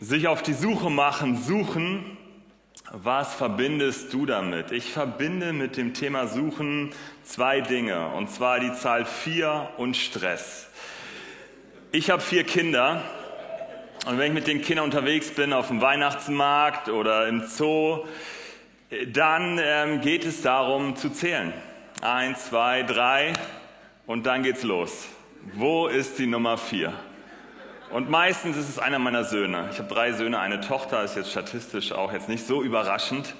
Sich auf die Suche machen, suchen, was verbindest du damit? Ich verbinde mit dem Thema Suchen zwei Dinge, und zwar die Zahl 4 und Stress. Ich habe vier Kinder und wenn ich mit den Kindern unterwegs bin auf dem Weihnachtsmarkt oder im Zoo, dann ähm, geht es darum zu zählen. Eins, zwei, drei und dann geht's los. Wo ist die Nummer vier? Und meistens ist es einer meiner Söhne. Ich habe drei Söhne, eine Tochter, ist jetzt statistisch auch jetzt nicht so überraschend.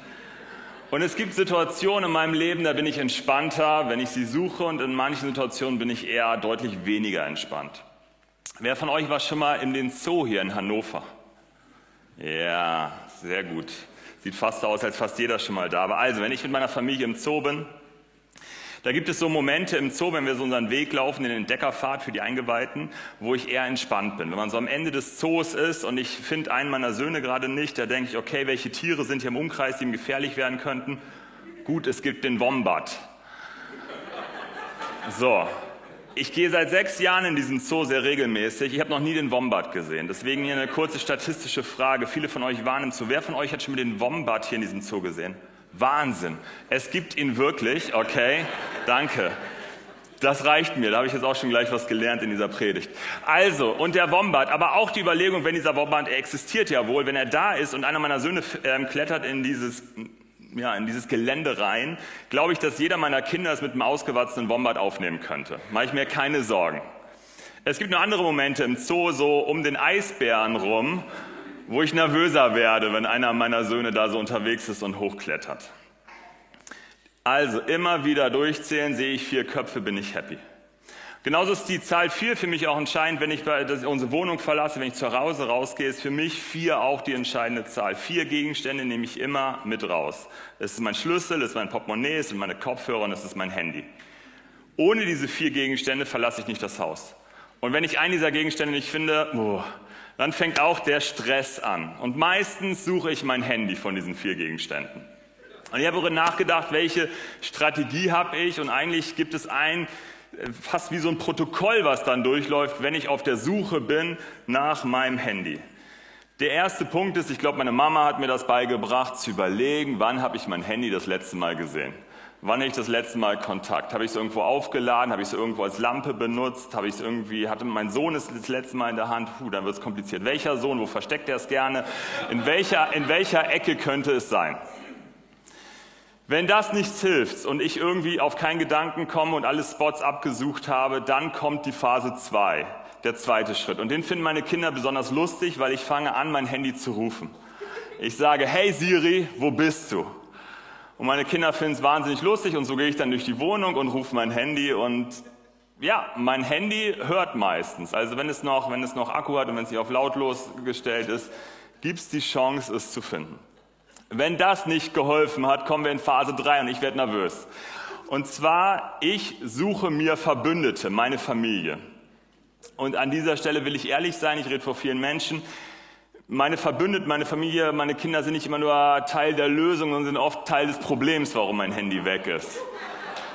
Und es gibt Situationen in meinem Leben, da bin ich entspannter, wenn ich sie suche, und in manchen Situationen bin ich eher deutlich weniger entspannt. Wer von euch war schon mal in den Zoo hier in Hannover? Ja, sehr gut. Sieht fast aus, als fast jeder schon mal da war. Also, wenn ich mit meiner Familie im Zoo bin, da gibt es so Momente im Zoo, wenn wir so unseren Weg laufen, in den Entdeckerpfad für die Eingeweihten, wo ich eher entspannt bin. Wenn man so am Ende des Zoos ist und ich finde einen meiner Söhne gerade nicht, da denke ich, okay, welche Tiere sind hier im Umkreis, die ihm gefährlich werden könnten? Gut, es gibt den Wombat. So, ich gehe seit sechs Jahren in diesen Zoo sehr regelmäßig. Ich habe noch nie den Wombat gesehen. Deswegen hier eine kurze statistische Frage. Viele von euch waren im Zoo. Wer von euch hat schon mal den Wombat hier in diesem Zoo gesehen? Wahnsinn. Es gibt ihn wirklich, okay? Danke. Das reicht mir, da habe ich jetzt auch schon gleich was gelernt in dieser Predigt. Also, und der Wombat, aber auch die Überlegung, wenn dieser Wombat, er existiert ja wohl, wenn er da ist und einer meiner Söhne äh, klettert in dieses, ja, in dieses Gelände rein, glaube ich, dass jeder meiner Kinder es mit einem ausgewachsenen Wombat aufnehmen könnte. Mache ich mir keine Sorgen. Es gibt nur andere Momente im Zoo, so um den Eisbären rum, wo ich nervöser werde, wenn einer meiner Söhne da so unterwegs ist und hochklettert. Also immer wieder durchzählen, sehe ich vier Köpfe, bin ich happy. Genauso ist die Zahl vier für mich auch entscheidend, wenn ich unsere Wohnung verlasse, wenn ich zu Hause rausgehe, ist für mich vier auch die entscheidende Zahl. Vier Gegenstände nehme ich immer mit raus. Es ist mein Schlüssel, es ist mein Portemonnaie, es sind meine Kopfhörer und es ist mein Handy. Ohne diese vier Gegenstände verlasse ich nicht das Haus. Und wenn ich einen dieser Gegenstände nicht finde, oh, dann fängt auch der Stress an. Und meistens suche ich mein Handy von diesen vier Gegenständen. Und ich habe darüber nachgedacht, welche Strategie habe ich. Und eigentlich gibt es ein, fast wie so ein Protokoll, was dann durchläuft, wenn ich auf der Suche bin nach meinem Handy. Der erste Punkt ist, ich glaube, meine Mama hat mir das beigebracht, zu überlegen, wann habe ich mein Handy das letzte Mal gesehen. Wann ich das letzte Mal Kontakt? Habe ich es irgendwo aufgeladen? Habe ich es irgendwo als Lampe benutzt? Habe ich es irgendwie, hatte mein Sohn es das letzte Mal in der Hand? Puh, dann wird es kompliziert. Welcher Sohn? Wo versteckt er es gerne? In welcher, in welcher Ecke könnte es sein? Wenn das nichts hilft und ich irgendwie auf keinen Gedanken komme und alle Spots abgesucht habe, dann kommt die Phase 2, der zweite Schritt. Und den finden meine Kinder besonders lustig, weil ich fange an, mein Handy zu rufen. Ich sage, hey Siri, wo bist du? Und meine Kinder finden es wahnsinnig lustig und so gehe ich dann durch die Wohnung und rufe mein Handy und ja, mein Handy hört meistens. Also wenn es noch, wenn es noch Akku hat und wenn es nicht auf lautlos gestellt ist, gibt es die Chance, es zu finden. Wenn das nicht geholfen hat, kommen wir in Phase 3 und ich werde nervös. Und zwar, ich suche mir Verbündete, meine Familie. Und an dieser Stelle will ich ehrlich sein, ich rede vor vielen Menschen meine Verbündeten, meine Familie, meine Kinder sind nicht immer nur Teil der Lösung, sondern sind oft Teil des Problems, warum mein Handy weg ist.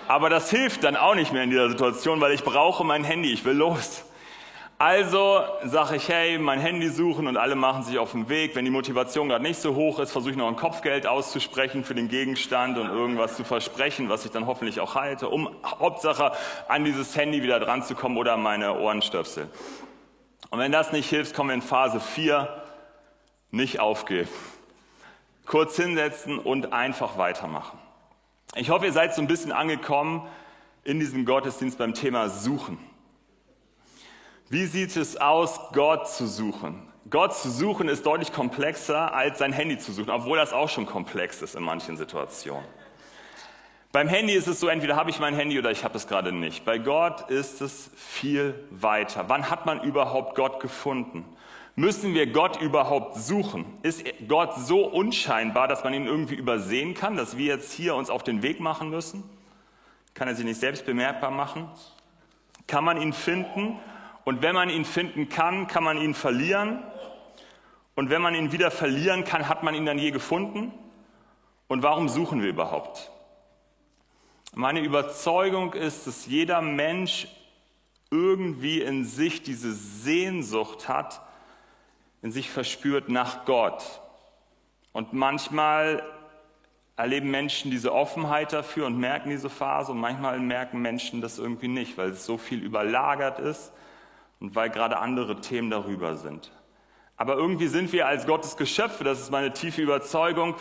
Aber das hilft dann auch nicht mehr in dieser Situation, weil ich brauche mein Handy, ich will los. Also sage ich, hey, mein Handy suchen und alle machen sich auf den Weg. Wenn die Motivation gerade nicht so hoch ist, versuche ich noch ein Kopfgeld auszusprechen für den Gegenstand und irgendwas zu versprechen, was ich dann hoffentlich auch halte, um Hauptsache an dieses Handy wieder dran zu kommen oder meine Ohrenstöpsel. Und wenn das nicht hilft, kommen wir in Phase 4 nicht aufgeben. Kurz hinsetzen und einfach weitermachen. Ich hoffe, ihr seid so ein bisschen angekommen in diesem Gottesdienst beim Thema Suchen. Wie sieht es aus, Gott zu suchen? Gott zu suchen ist deutlich komplexer als sein Handy zu suchen, obwohl das auch schon komplex ist in manchen Situationen. Beim Handy ist es so, entweder habe ich mein Handy oder ich habe es gerade nicht. Bei Gott ist es viel weiter. Wann hat man überhaupt Gott gefunden? Müssen wir Gott überhaupt suchen? Ist Gott so unscheinbar, dass man ihn irgendwie übersehen kann, dass wir jetzt hier uns auf den Weg machen müssen? Kann er sich nicht selbst bemerkbar machen? Kann man ihn finden? Und wenn man ihn finden kann, kann man ihn verlieren? Und wenn man ihn wieder verlieren kann, hat man ihn dann je gefunden? Und warum suchen wir überhaupt? Meine Überzeugung ist, dass jeder Mensch irgendwie in sich diese Sehnsucht hat, in sich verspürt nach Gott. Und manchmal erleben Menschen diese Offenheit dafür und merken diese Phase und manchmal merken Menschen das irgendwie nicht, weil es so viel überlagert ist und weil gerade andere Themen darüber sind. Aber irgendwie sind wir als Gottes Geschöpfe, das ist meine tiefe Überzeugung,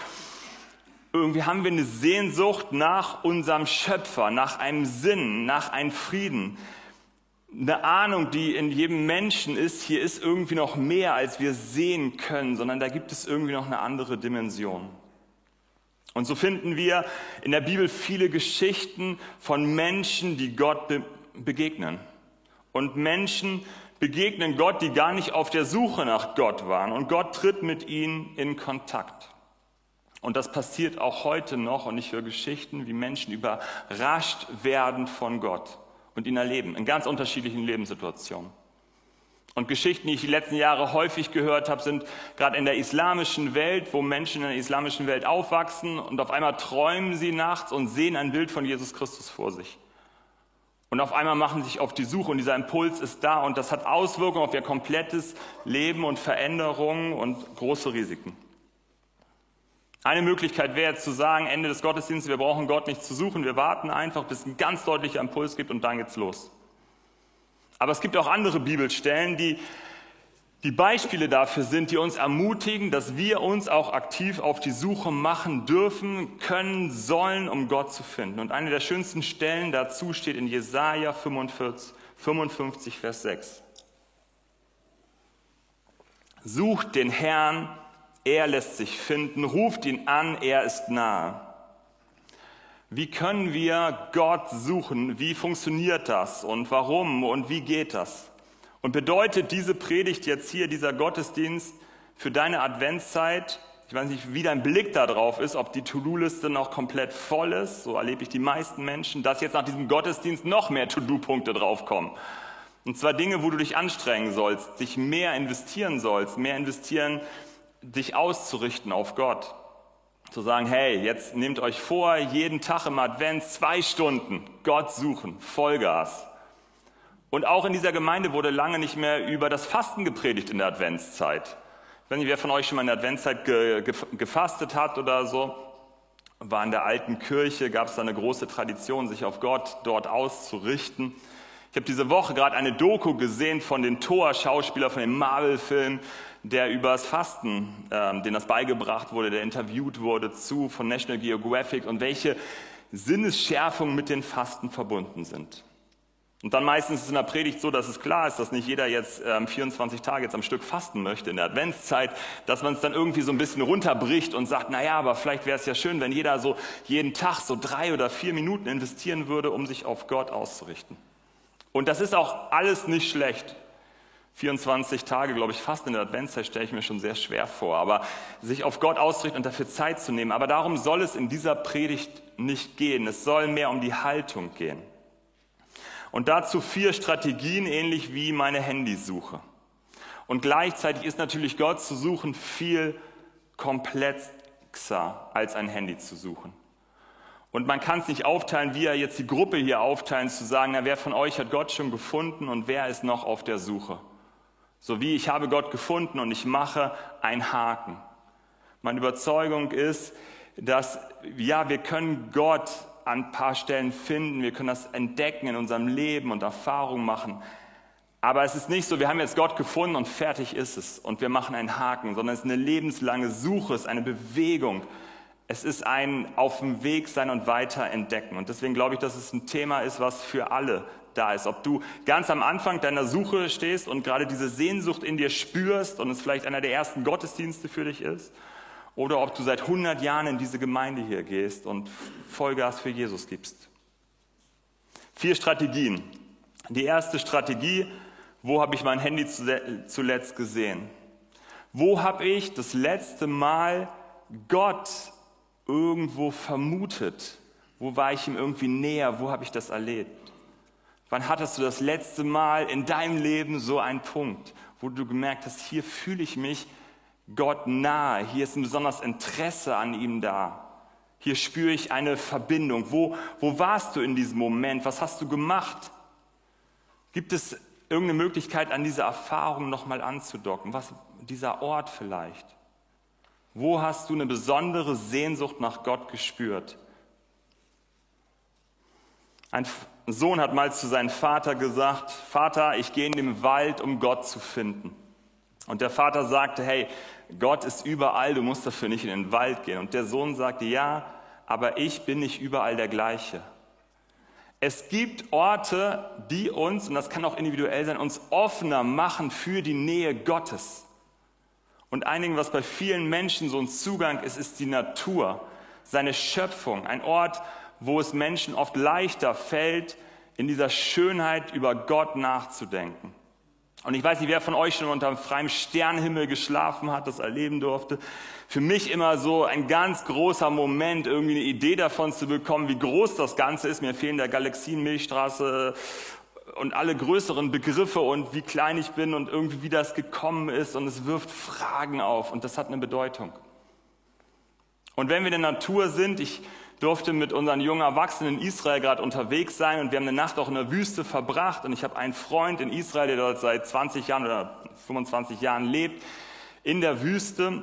irgendwie haben wir eine Sehnsucht nach unserem Schöpfer, nach einem Sinn, nach einem Frieden. Eine Ahnung, die in jedem Menschen ist, hier ist irgendwie noch mehr, als wir sehen können, sondern da gibt es irgendwie noch eine andere Dimension. Und so finden wir in der Bibel viele Geschichten von Menschen, die Gott be begegnen. Und Menschen begegnen Gott, die gar nicht auf der Suche nach Gott waren. Und Gott tritt mit ihnen in Kontakt. Und das passiert auch heute noch. Und ich höre Geschichten, wie Menschen überrascht werden von Gott und ihn erleben, in ganz unterschiedlichen Lebenssituationen. Und Geschichten, die ich die letzten Jahre häufig gehört habe, sind gerade in der islamischen Welt, wo Menschen in der islamischen Welt aufwachsen und auf einmal träumen sie nachts und sehen ein Bild von Jesus Christus vor sich. Und auf einmal machen sie sich auf die Suche und dieser Impuls ist da und das hat Auswirkungen auf ihr komplettes Leben und Veränderungen und große Risiken. Eine Möglichkeit wäre jetzt zu sagen, Ende des Gottesdienstes, wir brauchen Gott nicht zu suchen, wir warten einfach, bis ein ganz deutlicher Impuls gibt und dann geht's los. Aber es gibt auch andere Bibelstellen, die die Beispiele dafür sind, die uns ermutigen, dass wir uns auch aktiv auf die Suche machen dürfen, können, sollen, um Gott zu finden. Und eine der schönsten Stellen dazu steht in Jesaja 45, 55, Vers 6. Sucht den Herrn, er lässt sich finden, ruft ihn an, er ist nahe. Wie können wir Gott suchen? Wie funktioniert das? Und warum? Und wie geht das? Und bedeutet diese Predigt jetzt hier, dieser Gottesdienst für deine Adventszeit, ich weiß nicht, wie dein Blick da drauf ist, ob die To-Do-Liste noch komplett voll ist, so erlebe ich die meisten Menschen, dass jetzt nach diesem Gottesdienst noch mehr To-Do-Punkte draufkommen. Und zwar Dinge, wo du dich anstrengen sollst, dich mehr investieren sollst, mehr investieren, dich auszurichten auf Gott zu sagen, hey, jetzt nehmt euch vor, jeden Tag im Advent zwei Stunden Gott suchen, Vollgas. Und auch in dieser Gemeinde wurde lange nicht mehr über das Fasten gepredigt in der Adventszeit. Wenn nicht, wer von euch schon mal in der Adventszeit ge, ge, gefastet hat oder so, war in der alten Kirche, gab es da eine große Tradition, sich auf Gott dort auszurichten. Ich habe diese Woche gerade eine Doku gesehen von den Thor-Schauspieler von dem Marvel-Film der übers Fasten, ähm, den das beigebracht wurde, der interviewt wurde zu von National Geographic und welche Sinnesschärfungen mit den Fasten verbunden sind. Und dann meistens ist es in der Predigt so, dass es klar ist, dass nicht jeder jetzt ähm, 24 Tage jetzt am Stück fasten möchte in der Adventszeit, dass man es dann irgendwie so ein bisschen runterbricht und sagt, na ja, aber vielleicht wäre es ja schön, wenn jeder so jeden Tag so drei oder vier Minuten investieren würde, um sich auf Gott auszurichten. Und das ist auch alles nicht schlecht. 24 Tage, glaube ich, fast in der Adventszeit stelle ich mir schon sehr schwer vor. Aber sich auf Gott ausrichten und dafür Zeit zu nehmen. Aber darum soll es in dieser Predigt nicht gehen. Es soll mehr um die Haltung gehen. Und dazu vier Strategien, ähnlich wie meine Handysuche. Und gleichzeitig ist natürlich Gott zu suchen viel komplexer als ein Handy zu suchen. Und man kann es nicht aufteilen, wie er jetzt die Gruppe hier aufteilen, zu sagen, na, wer von euch hat Gott schon gefunden und wer ist noch auf der Suche. So wie ich habe Gott gefunden und ich mache einen Haken. Meine Überzeugung ist, dass ja, wir können Gott an ein paar Stellen finden, wir können das entdecken in unserem Leben und Erfahrungen machen. Aber es ist nicht so, wir haben jetzt Gott gefunden und fertig ist es und wir machen einen Haken, sondern es ist eine lebenslange Suche, es ist eine Bewegung. Es ist ein auf dem Weg sein und weiter entdecken. Und deswegen glaube ich, dass es ein Thema ist, was für alle da ist. Ob du ganz am Anfang deiner Suche stehst und gerade diese Sehnsucht in dir spürst und es vielleicht einer der ersten Gottesdienste für dich ist. Oder ob du seit 100 Jahren in diese Gemeinde hier gehst und Vollgas für Jesus gibst. Vier Strategien. Die erste Strategie, wo habe ich mein Handy zuletzt gesehen? Wo habe ich das letzte Mal Gott irgendwo vermutet? Wo war ich ihm irgendwie näher? Wo habe ich das erlebt? Wann hattest du das letzte Mal in deinem Leben so einen Punkt, wo du gemerkt hast, hier fühle ich mich Gott nahe, hier ist ein besonderes Interesse an ihm da. Hier spüre ich eine Verbindung. Wo, wo warst du in diesem Moment? Was hast du gemacht? Gibt es irgendeine Möglichkeit, an diese Erfahrung nochmal anzudocken? Was, dieser Ort vielleicht? Wo hast du eine besondere Sehnsucht nach Gott gespürt? Ein Sohn hat mal zu seinem Vater gesagt, Vater, ich gehe in den Wald, um Gott zu finden. Und der Vater sagte, hey, Gott ist überall, du musst dafür nicht in den Wald gehen. Und der Sohn sagte, ja, aber ich bin nicht überall der gleiche. Es gibt Orte, die uns, und das kann auch individuell sein, uns offener machen für die Nähe Gottes. Und einigen, was bei vielen Menschen so ein Zugang ist, ist die Natur, seine Schöpfung. Ein Ort, wo es Menschen oft leichter fällt, in dieser Schönheit über Gott nachzudenken. Und ich weiß nicht, wer von euch schon unter freien Sternenhimmel geschlafen hat, das erleben durfte. Für mich immer so ein ganz großer Moment, irgendwie eine Idee davon zu bekommen, wie groß das Ganze ist. Mir fehlen der Galaxienmilchstraße und alle größeren Begriffe und wie klein ich bin und irgendwie wie das gekommen ist. Und es wirft Fragen auf und das hat eine Bedeutung. Und wenn wir in der Natur sind, ich durfte mit unseren jungen Erwachsenen in Israel gerade unterwegs sein und wir haben eine Nacht auch in der Wüste verbracht und ich habe einen Freund in Israel, der dort seit 20 Jahren oder 25 Jahren lebt, in der Wüste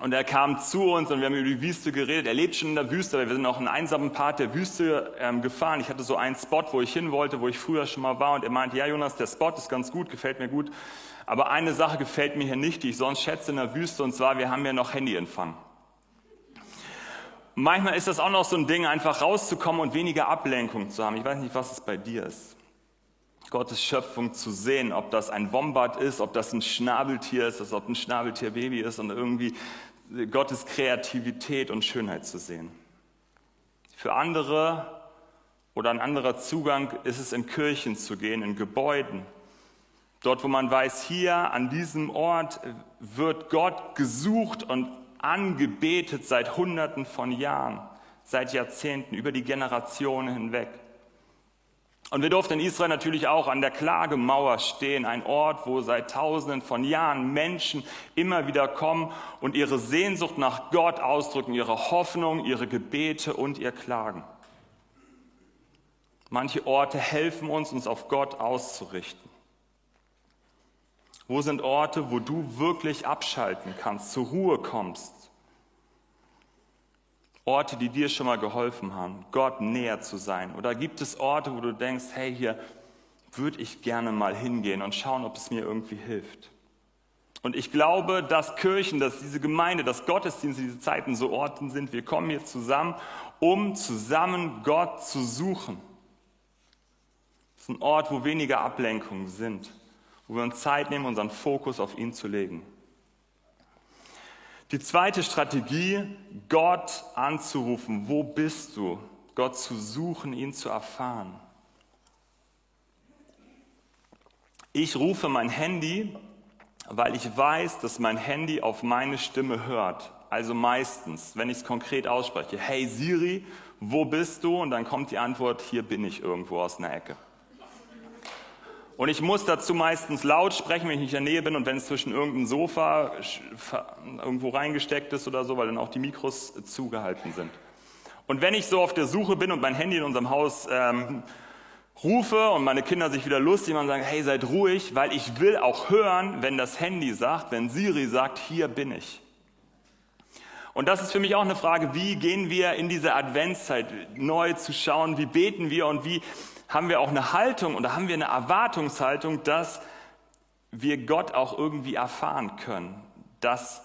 und er kam zu uns und wir haben über die Wüste geredet. Er lebt schon in der Wüste, aber wir sind auch einen einsamen Part der Wüste ähm, gefahren. Ich hatte so einen Spot, wo ich hin wollte, wo ich früher schon mal war und er meinte, ja Jonas, der Spot ist ganz gut, gefällt mir gut, aber eine Sache gefällt mir hier nicht, die ich sonst schätze in der Wüste und zwar, wir haben ja noch Handyempfang. Manchmal ist das auch noch so ein Ding, einfach rauszukommen und weniger Ablenkung zu haben. Ich weiß nicht, was es bei dir ist. Gottes Schöpfung zu sehen, ob das ein Wombat ist, ob das ein Schnabeltier ist, ob ein Schnabeltierbaby ist und irgendwie Gottes Kreativität und Schönheit zu sehen. Für andere oder ein anderer Zugang ist es in Kirchen zu gehen, in Gebäuden. Dort, wo man weiß, hier an diesem Ort wird Gott gesucht und angebetet seit Hunderten von Jahren, seit Jahrzehnten, über die Generationen hinweg. Und wir durften in Israel natürlich auch an der Klagemauer stehen, ein Ort, wo seit Tausenden von Jahren Menschen immer wieder kommen und ihre Sehnsucht nach Gott ausdrücken, ihre Hoffnung, ihre Gebete und ihr Klagen. Manche Orte helfen uns, uns auf Gott auszurichten. Wo sind Orte, wo du wirklich abschalten kannst, zur Ruhe kommst? Orte, die dir schon mal geholfen haben, Gott näher zu sein. Oder gibt es Orte, wo du denkst, hey, hier würde ich gerne mal hingehen und schauen, ob es mir irgendwie hilft. Und ich glaube, dass Kirchen, dass diese Gemeinde, dass Gottesdienste, diese Zeiten so Orten sind. Wir kommen hier zusammen, um zusammen Gott zu suchen. Das ist ein Ort, wo weniger Ablenkungen sind wo wir uns Zeit nehmen, unseren Fokus auf ihn zu legen. Die zweite Strategie, Gott anzurufen. Wo bist du? Gott zu suchen, ihn zu erfahren. Ich rufe mein Handy, weil ich weiß, dass mein Handy auf meine Stimme hört. Also meistens, wenn ich es konkret ausspreche, hey Siri, wo bist du? Und dann kommt die Antwort, hier bin ich irgendwo aus einer Ecke. Und ich muss dazu meistens laut sprechen, wenn ich nicht in der Nähe bin und wenn es zwischen irgendeinem Sofa irgendwo reingesteckt ist oder so, weil dann auch die Mikros zugehalten sind. Und wenn ich so auf der Suche bin und mein Handy in unserem Haus ähm, rufe und meine Kinder sich wieder lustig machen und sagen, hey, seid ruhig, weil ich will auch hören, wenn das Handy sagt, wenn Siri sagt, hier bin ich. Und das ist für mich auch eine Frage, wie gehen wir in diese Adventszeit neu zu schauen, wie beten wir und wie haben wir auch eine Haltung oder haben wir eine Erwartungshaltung, dass wir Gott auch irgendwie erfahren können, dass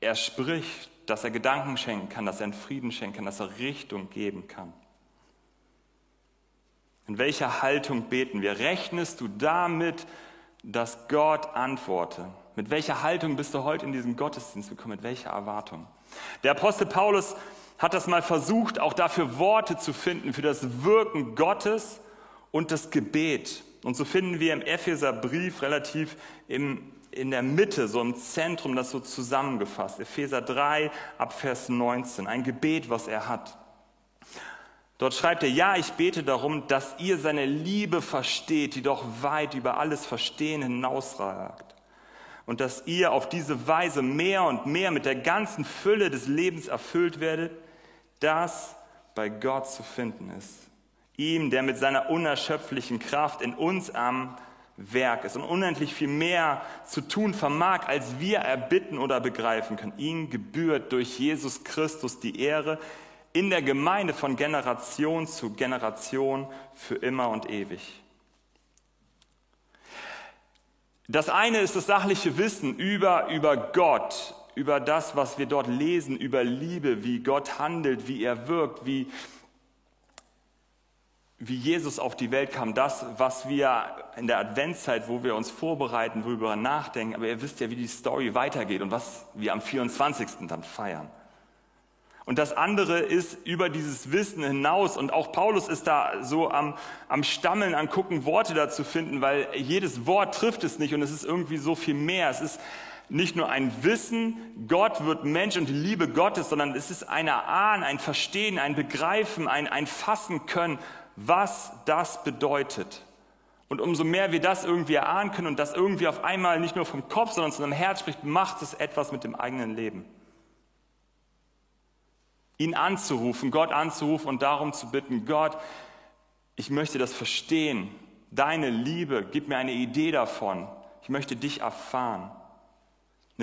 er spricht, dass er Gedanken schenken kann, dass er einen Frieden schenken kann, dass er Richtung geben kann. In welcher Haltung beten wir? Rechnest du damit, dass Gott antworte? Mit welcher Haltung bist du heute in diesen Gottesdienst gekommen? Mit welcher Erwartung? Der Apostel Paulus hat das mal versucht, auch dafür Worte zu finden, für das Wirken Gottes und das Gebet. Und so finden wir im Epheserbrief relativ im, in der Mitte, so im Zentrum, das so zusammengefasst. Epheser 3 ab Vers 19, ein Gebet, was er hat. Dort schreibt er, ja, ich bete darum, dass ihr seine Liebe versteht, die doch weit über alles Verstehen hinausragt. Und dass ihr auf diese Weise mehr und mehr mit der ganzen Fülle des Lebens erfüllt werdet, das bei Gott zu finden ist ihm, der mit seiner unerschöpflichen Kraft in uns am Werk ist und unendlich viel mehr zu tun vermag, als wir erbitten oder begreifen können. Ihm gebührt durch Jesus Christus die Ehre in der Gemeinde von Generation zu Generation für immer und ewig. Das eine ist das sachliche Wissen über, über Gott, über das, was wir dort lesen, über Liebe, wie Gott handelt, wie er wirkt, wie, wie Jesus auf die Welt kam, das, was wir in der Adventszeit, wo wir uns vorbereiten, worüber nachdenken, aber ihr wisst ja, wie die Story weitergeht und was wir am 24. dann feiern. Und das andere ist über dieses Wissen hinaus. Und auch Paulus ist da so am, am Stammeln, an gucken, Worte dazu finden, weil jedes Wort trifft es nicht und es ist irgendwie so viel mehr. Es ist nicht nur ein Wissen, Gott wird Mensch und die Liebe Gottes, sondern es ist ein Ahnen, ein Verstehen, ein Begreifen, ein, ein Fassen können, was das bedeutet. Und umso mehr wir das irgendwie erahnen können und das irgendwie auf einmal nicht nur vom Kopf, sondern zu einem Herz spricht, macht es etwas mit dem eigenen Leben. Ihn anzurufen, Gott anzurufen und darum zu bitten, Gott, ich möchte das verstehen. Deine Liebe, gib mir eine Idee davon. Ich möchte dich erfahren.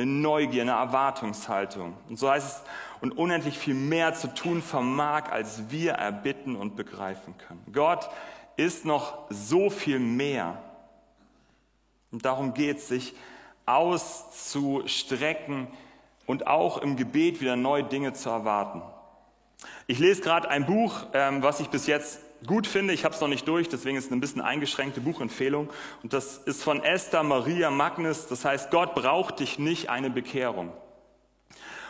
Eine Neugier, eine Erwartungshaltung. Und so heißt es, und unendlich viel mehr zu tun vermag, als wir erbitten und begreifen können. Gott ist noch so viel mehr. Und darum geht es, sich auszustrecken und auch im Gebet wieder neue Dinge zu erwarten. Ich lese gerade ein Buch, ähm, was ich bis jetzt gut finde. Ich habe es noch nicht durch, deswegen ist es eine bisschen eingeschränkte Buchempfehlung. Und das ist von Esther Maria Magnus. Das heißt, Gott braucht dich nicht eine Bekehrung.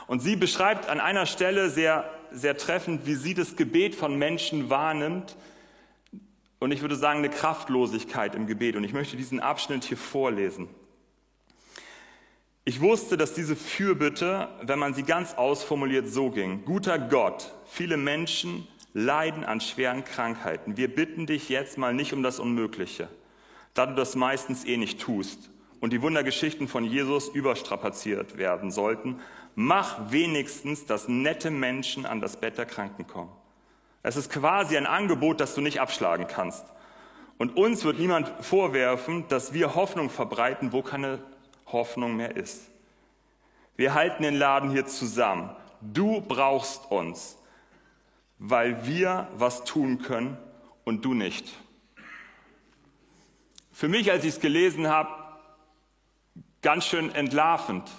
Und sie beschreibt an einer Stelle sehr, sehr treffend, wie sie das Gebet von Menschen wahrnimmt. Und ich würde sagen, eine Kraftlosigkeit im Gebet. Und ich möchte diesen Abschnitt hier vorlesen. Ich wusste, dass diese Fürbitte, wenn man sie ganz ausformuliert, so ging. Guter Gott, viele Menschen leiden an schweren Krankheiten. Wir bitten dich jetzt mal nicht um das Unmögliche, da du das meistens eh nicht tust und die Wundergeschichten von Jesus überstrapaziert werden sollten. Mach wenigstens, dass nette Menschen an das Bett der Kranken kommen. Es ist quasi ein Angebot, das du nicht abschlagen kannst. Und uns wird niemand vorwerfen, dass wir Hoffnung verbreiten, wo keine Hoffnung mehr ist. Wir halten den Laden hier zusammen. Du brauchst uns, weil wir was tun können und du nicht. Für mich, als ich es gelesen habe, ganz schön entlarvend.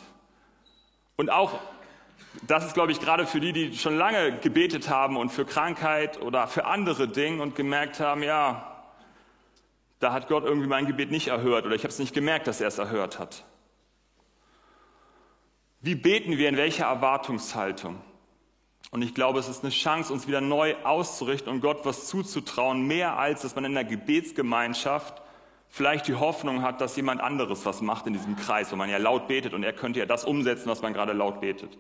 Und auch, das ist, glaube ich, gerade für die, die schon lange gebetet haben und für Krankheit oder für andere Dinge und gemerkt haben, ja, da hat Gott irgendwie mein Gebet nicht erhört oder ich habe es nicht gemerkt, dass er es erhört hat. Wie beten wir, in welcher Erwartungshaltung? Und ich glaube, es ist eine Chance, uns wieder neu auszurichten und Gott was zuzutrauen, mehr als, dass man in der Gebetsgemeinschaft vielleicht die Hoffnung hat, dass jemand anderes was macht in diesem Kreis, wo man ja laut betet und er könnte ja das umsetzen, was man gerade laut betet.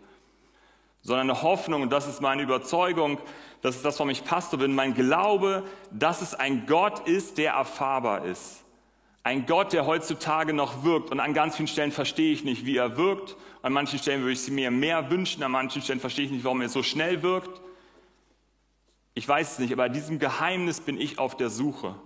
Sondern eine Hoffnung, und das ist meine Überzeugung, das ist das, warum ich Pastor bin, mein Glaube, dass es ein Gott ist, der erfahrbar ist. Ein Gott, der heutzutage noch wirkt. Und an ganz vielen Stellen verstehe ich nicht, wie er wirkt. An manchen Stellen würde ich sie mir mehr wünschen. An manchen Stellen verstehe ich nicht, warum er so schnell wirkt. Ich weiß es nicht, aber diesem Geheimnis bin ich auf der Suche.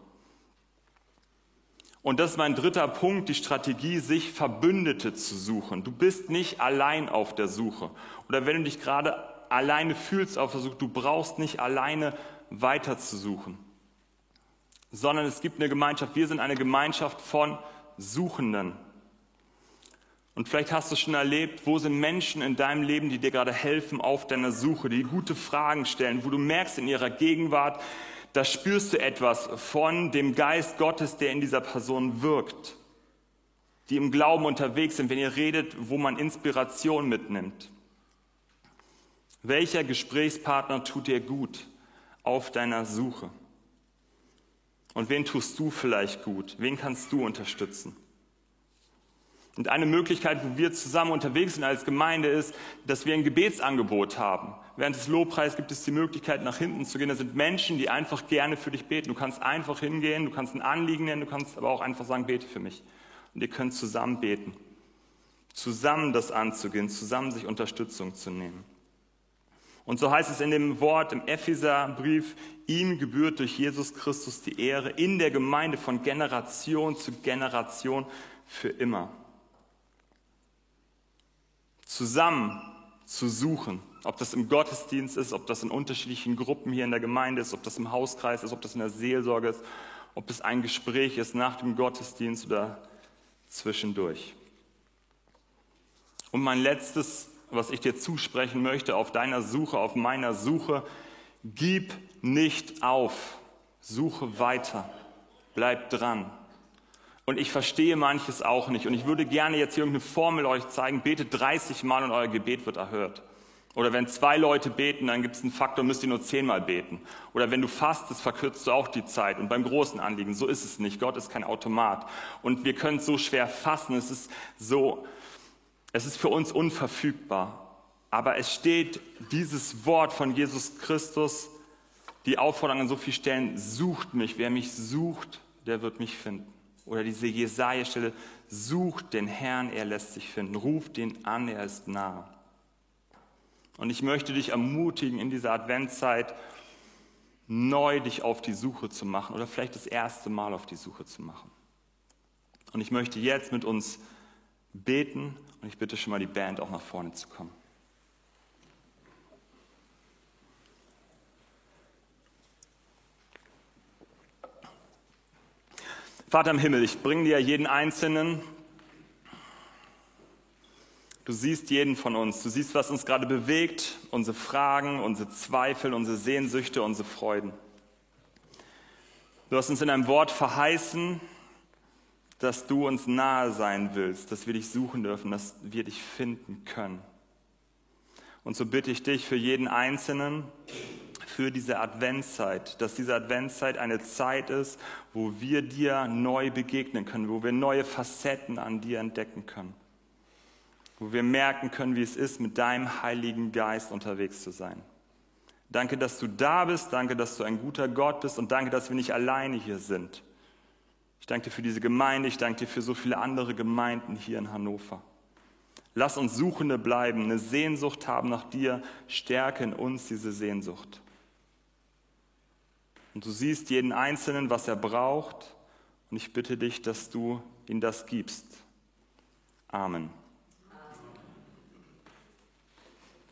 Und das ist mein dritter Punkt, die Strategie, sich Verbündete zu suchen. Du bist nicht allein auf der Suche. Oder wenn du dich gerade alleine fühlst auf der Suche, du brauchst nicht alleine weiter zu suchen sondern es gibt eine Gemeinschaft. Wir sind eine Gemeinschaft von Suchenden. Und vielleicht hast du schon erlebt, wo sind Menschen in deinem Leben, die dir gerade helfen auf deiner Suche, die gute Fragen stellen, wo du merkst in ihrer Gegenwart, da spürst du etwas von dem Geist Gottes, der in dieser Person wirkt, die im Glauben unterwegs sind, wenn ihr redet, wo man Inspiration mitnimmt. Welcher Gesprächspartner tut dir gut auf deiner Suche? Und wen tust du vielleicht gut? Wen kannst du unterstützen? Und eine Möglichkeit, wo wir zusammen unterwegs sind als Gemeinde, ist, dass wir ein Gebetsangebot haben. Während des Lobpreises gibt es die Möglichkeit, nach hinten zu gehen. Da sind Menschen, die einfach gerne für dich beten. Du kannst einfach hingehen, du kannst ein Anliegen nennen, du kannst aber auch einfach sagen, bete für mich. Und ihr könnt zusammen beten. Zusammen das anzugehen, zusammen sich Unterstützung zu nehmen. Und so heißt es in dem Wort im Epheserbrief, ihm gebührt durch Jesus Christus die Ehre in der Gemeinde von Generation zu Generation für immer. Zusammen zu suchen, ob das im Gottesdienst ist, ob das in unterschiedlichen Gruppen hier in der Gemeinde ist, ob das im Hauskreis ist, ob das in der Seelsorge ist, ob es ein Gespräch ist nach dem Gottesdienst oder zwischendurch. Und mein letztes, was ich dir zusprechen möchte auf deiner Suche, auf meiner Suche, gib nicht auf, suche weiter, bleib dran. Und ich verstehe manches auch nicht. Und ich würde gerne jetzt hier irgendeine Formel euch zeigen. Betet 30 Mal und euer Gebet wird erhört. Oder wenn zwei Leute beten, dann gibt es einen Faktor, müsst ihr nur zehnmal beten. Oder wenn du fastest, verkürzt du auch die Zeit. Und beim großen Anliegen, so ist es nicht. Gott ist kein Automat. Und wir können es so schwer fassen. Es ist so, es ist für uns unverfügbar. Aber es steht dieses Wort von Jesus Christus, die Aufforderung an so vielen Stellen, sucht mich. Wer mich sucht, der wird mich finden. Oder diese Jesaja-Stelle, sucht den Herrn, er lässt sich finden. Ruft ihn an, er ist nah. Und ich möchte dich ermutigen, in dieser Adventszeit neu dich auf die Suche zu machen oder vielleicht das erste Mal auf die Suche zu machen. Und ich möchte jetzt mit uns beten und ich bitte schon mal die Band auch nach vorne zu kommen. Vater im Himmel, ich bringe dir jeden Einzelnen Du siehst jeden von uns. Du siehst, was uns gerade bewegt, unsere Fragen, unsere Zweifel, unsere Sehnsüchte, unsere Freuden. Du hast uns in einem Wort verheißen, dass du uns nahe sein willst, dass wir dich suchen dürfen, dass wir dich finden können. Und so bitte ich dich für jeden Einzelnen, für diese Adventszeit, dass diese Adventszeit eine Zeit ist, wo wir dir neu begegnen können, wo wir neue Facetten an dir entdecken können wo wir merken können, wie es ist, mit deinem Heiligen Geist unterwegs zu sein. Danke, dass du da bist, danke, dass du ein guter Gott bist und danke, dass wir nicht alleine hier sind. Ich danke dir für diese Gemeinde, ich danke dir für so viele andere Gemeinden hier in Hannover. Lass uns Suchende bleiben, eine Sehnsucht haben nach dir, stärke in uns diese Sehnsucht. Und du siehst jeden Einzelnen, was er braucht, und ich bitte dich, dass du ihm das gibst. Amen.